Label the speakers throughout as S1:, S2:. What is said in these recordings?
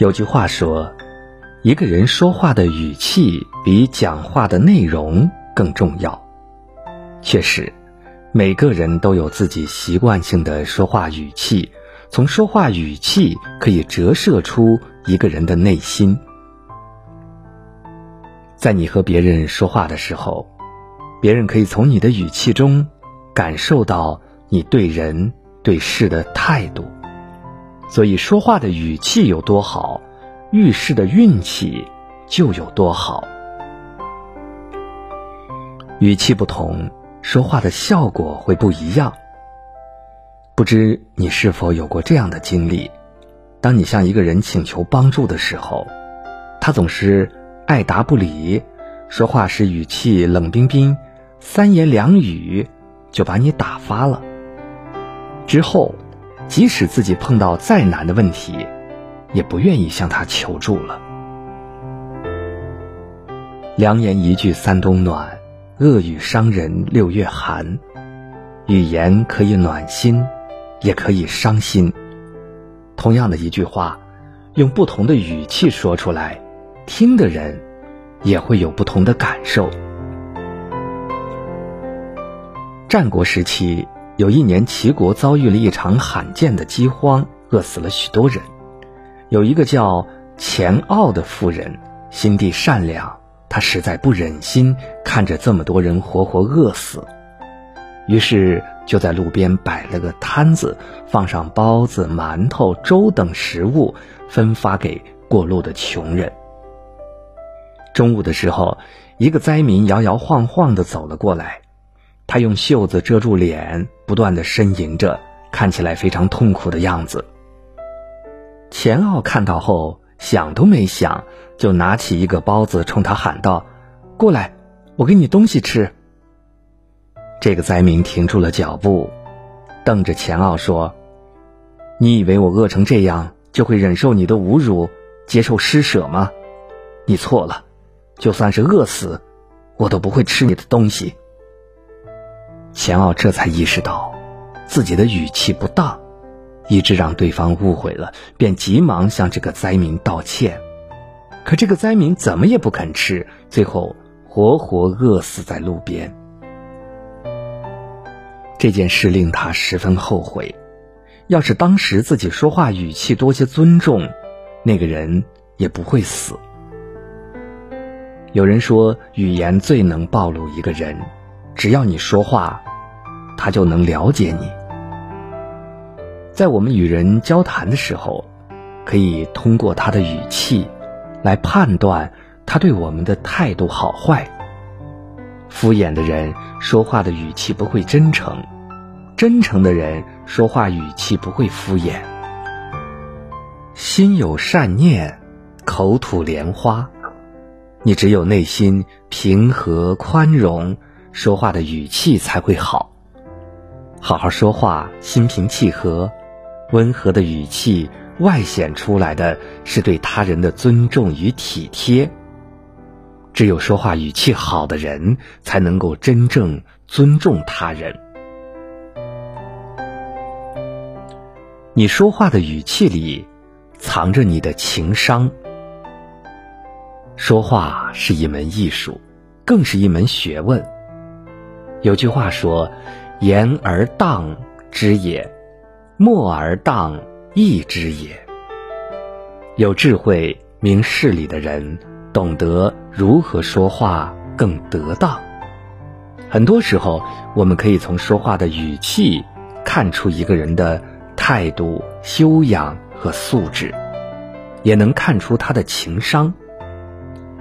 S1: 有句话说，一个人说话的语气比讲话的内容更重要。确实，每个人都有自己习惯性的说话语气，从说话语气可以折射出一个人的内心。在你和别人说话的时候，别人可以从你的语气中感受到你对人对事的态度。所以，说话的语气有多好，遇事的运气就有多好。语气不同，说话的效果会不一样。不知你是否有过这样的经历：当你向一个人请求帮助的时候，他总是爱答不理，说话时语气冷冰冰，三言两语就把你打发了。之后。即使自己碰到再难的问题，也不愿意向他求助了。良言一句三冬暖，恶语伤人六月寒。语言可以暖心，也可以伤心。同样的一句话，用不同的语气说出来，听的人也会有不同的感受。战国时期。有一年，齐国遭遇了一场罕见的饥荒，饿死了许多人。有一个叫钱傲的妇人，心地善良，她实在不忍心看着这么多人活活饿死，于是就在路边摆了个摊子，放上包子、馒头、粥等食物，分发给过路的穷人。中午的时候，一个灾民摇摇晃晃地走了过来。他用袖子遮住脸，不断的呻吟着，看起来非常痛苦的样子。钱奥看到后，想都没想，就拿起一个包子，冲他喊道：“过来，我给你东西吃。”这个灾民停住了脚步，瞪着钱奥说：“你以为我饿成这样，就会忍受你的侮辱，接受施舍吗？你错了，就算是饿死，我都不会吃你的东西。”钱奥这才意识到，自己的语气不当，以致让对方误会了，便急忙向这个灾民道歉。可这个灾民怎么也不肯吃，最后活活饿死在路边。这件事令他十分后悔，要是当时自己说话语气多些尊重，那个人也不会死。有人说，语言最能暴露一个人。只要你说话，他就能了解你。在我们与人交谈的时候，可以通过他的语气来判断他对我们的态度好坏。敷衍的人说话的语气不会真诚，真诚的人说话语气不会敷衍。心有善念，口吐莲花。你只有内心平和宽容。说话的语气才会好，好好说话，心平气和，温和的语气外显出来的是对他人的尊重与体贴。只有说话语气好的人，才能够真正尊重他人。你说话的语气里，藏着你的情商。说话是一门艺术，更是一门学问。有句话说：“言而当知也，默而当义之也。”有智慧、明事理的人，懂得如何说话更得当。很多时候，我们可以从说话的语气看出一个人的态度、修养和素质，也能看出他的情商。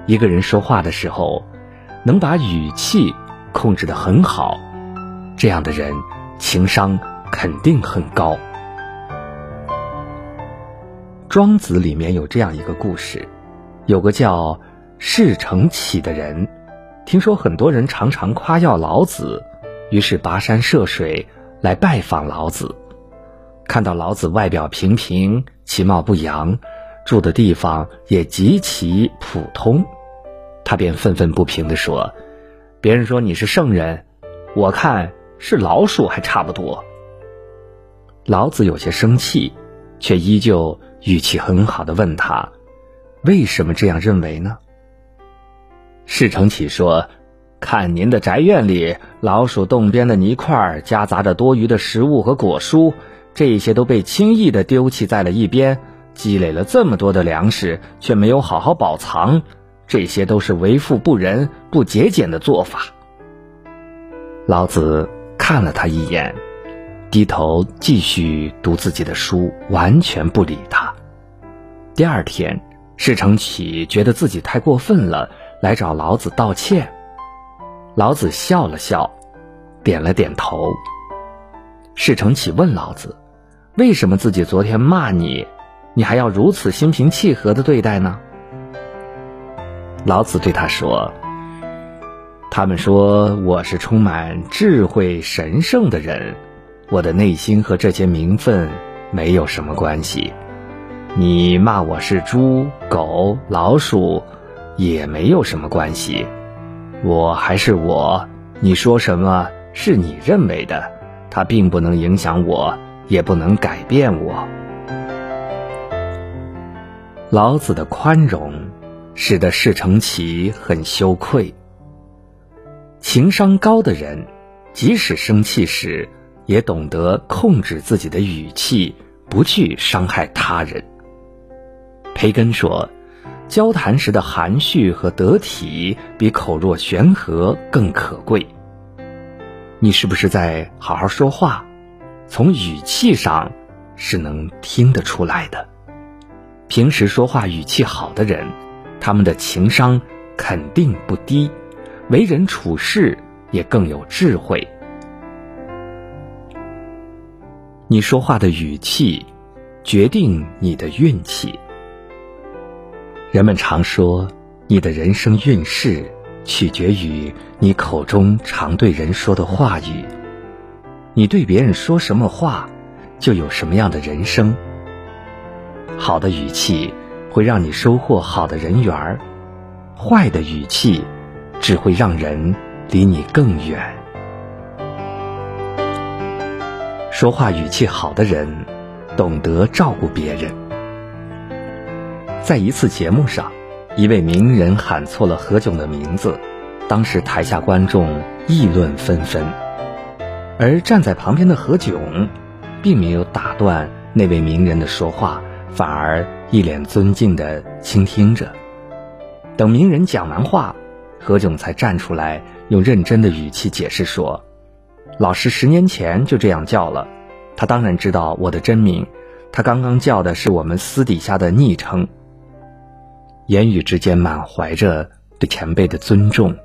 S1: 一个人说话的时候，能把语气。控制的很好，这样的人情商肯定很高。庄子里面有这样一个故事，有个叫释成启的人，听说很多人常常夸耀老子，于是跋山涉水来拜访老子。看到老子外表平平，其貌不扬，住的地方也极其普通，他便愤愤不平地说。别人说你是圣人，我看是老鼠还差不多。老子有些生气，却依旧语气很好的问他：“为什么这样认为呢？”释成启说：“看您的宅院里老鼠洞边的泥块，夹杂着多余的食物和果蔬，这些都被轻易的丢弃在了一边，积累了这么多的粮食，却没有好好保藏，这些都是为富不仁、不节俭的做法。”老子看了他一眼，低头继续读自己的书，完全不理他。第二天，释成启觉得自己太过分了。来找老子道歉，老子笑了笑，点了点头。事成启问老子：“为什么自己昨天骂你，你还要如此心平气和的对待呢？”老子对他说：“他们说我是充满智慧、神圣的人，我的内心和这些名分没有什么关系。你骂我是猪、狗、老鼠。”也没有什么关系，我还是我，你说什么是你认为的，它并不能影响我，也不能改变我。老子的宽容，使得事成奇很羞愧。情商高的人，即使生气时，也懂得控制自己的语气，不去伤害他人。培根说。交谈时的含蓄和得体，比口若悬河更可贵。你是不是在好好说话？从语气上是能听得出来的。平时说话语气好的人，他们的情商肯定不低，为人处事也更有智慧。你说话的语气，决定你的运气。人们常说，你的人生运势取决于你口中常对人说的话语。你对别人说什么话，就有什么样的人生。好的语气会让你收获好的人缘儿，坏的语气只会让人离你更远。说话语气好的人，懂得照顾别人。在一次节目上，一位名人喊错了何炅的名字，当时台下观众议论纷纷，而站在旁边的何炅，并没有打断那位名人的说话，反而一脸尊敬地倾听着。等名人讲完话，何炅才站出来，用认真的语气解释说：“老师十年前就这样叫了，他当然知道我的真名，他刚刚叫的是我们私底下的昵称。”言语之间满怀着对前辈的尊重，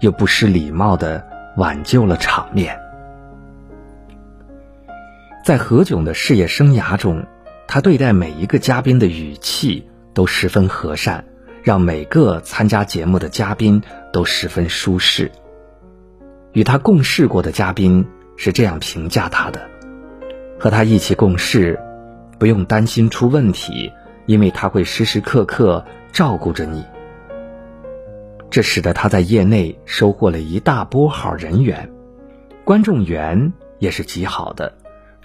S1: 又不失礼貌的挽救了场面。在何炅的事业生涯中，他对待每一个嘉宾的语气都十分和善，让每个参加节目的嘉宾都十分舒适。与他共事过的嘉宾是这样评价他的：和他一起共事，不用担心出问题，因为他会时时刻刻。照顾着你，这使得他在业内收获了一大波好人缘，观众缘也是极好的。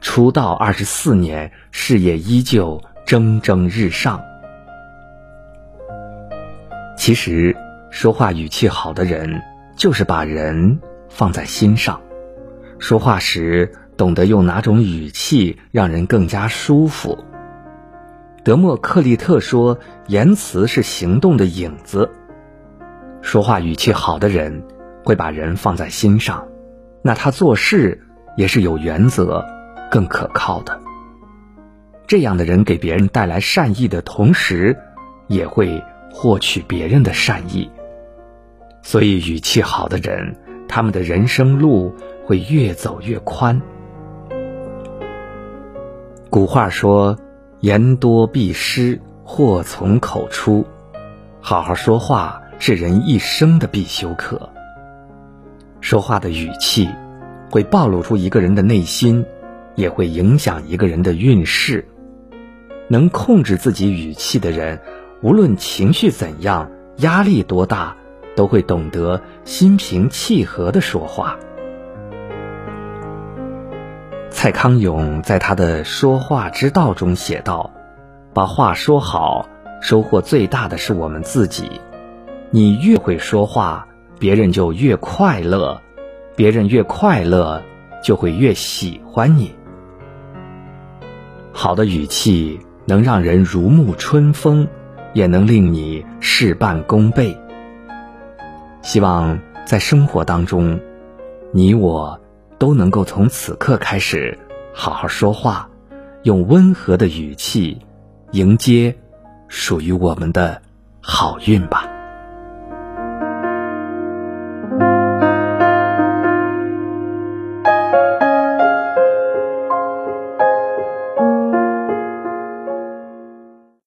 S1: 出道二十四年，事业依旧蒸蒸日上。其实，说话语气好的人，就是把人放在心上，说话时懂得用哪种语气让人更加舒服。德谟克利特说：“言辞是行动的影子。说话语气好的人，会把人放在心上，那他做事也是有原则、更可靠的。这样的人给别人带来善意的同时，也会获取别人的善意。所以，语气好的人，他们的人生路会越走越宽。古话说。”言多必失，祸从口出。好好说话是人一生的必修课。说话的语气，会暴露出一个人的内心，也会影响一个人的运势。能控制自己语气的人，无论情绪怎样，压力多大，都会懂得心平气和的说话。蔡康永在他的《说话之道》中写道：“把话说好，收获最大的是我们自己。你越会说话，别人就越快乐；别人越快乐，就会越喜欢你。好的语气能让人如沐春风，也能令你事半功倍。希望在生活当中，你我都能够从此刻开始好好说话，用温和的语气迎接属于我们的好运吧。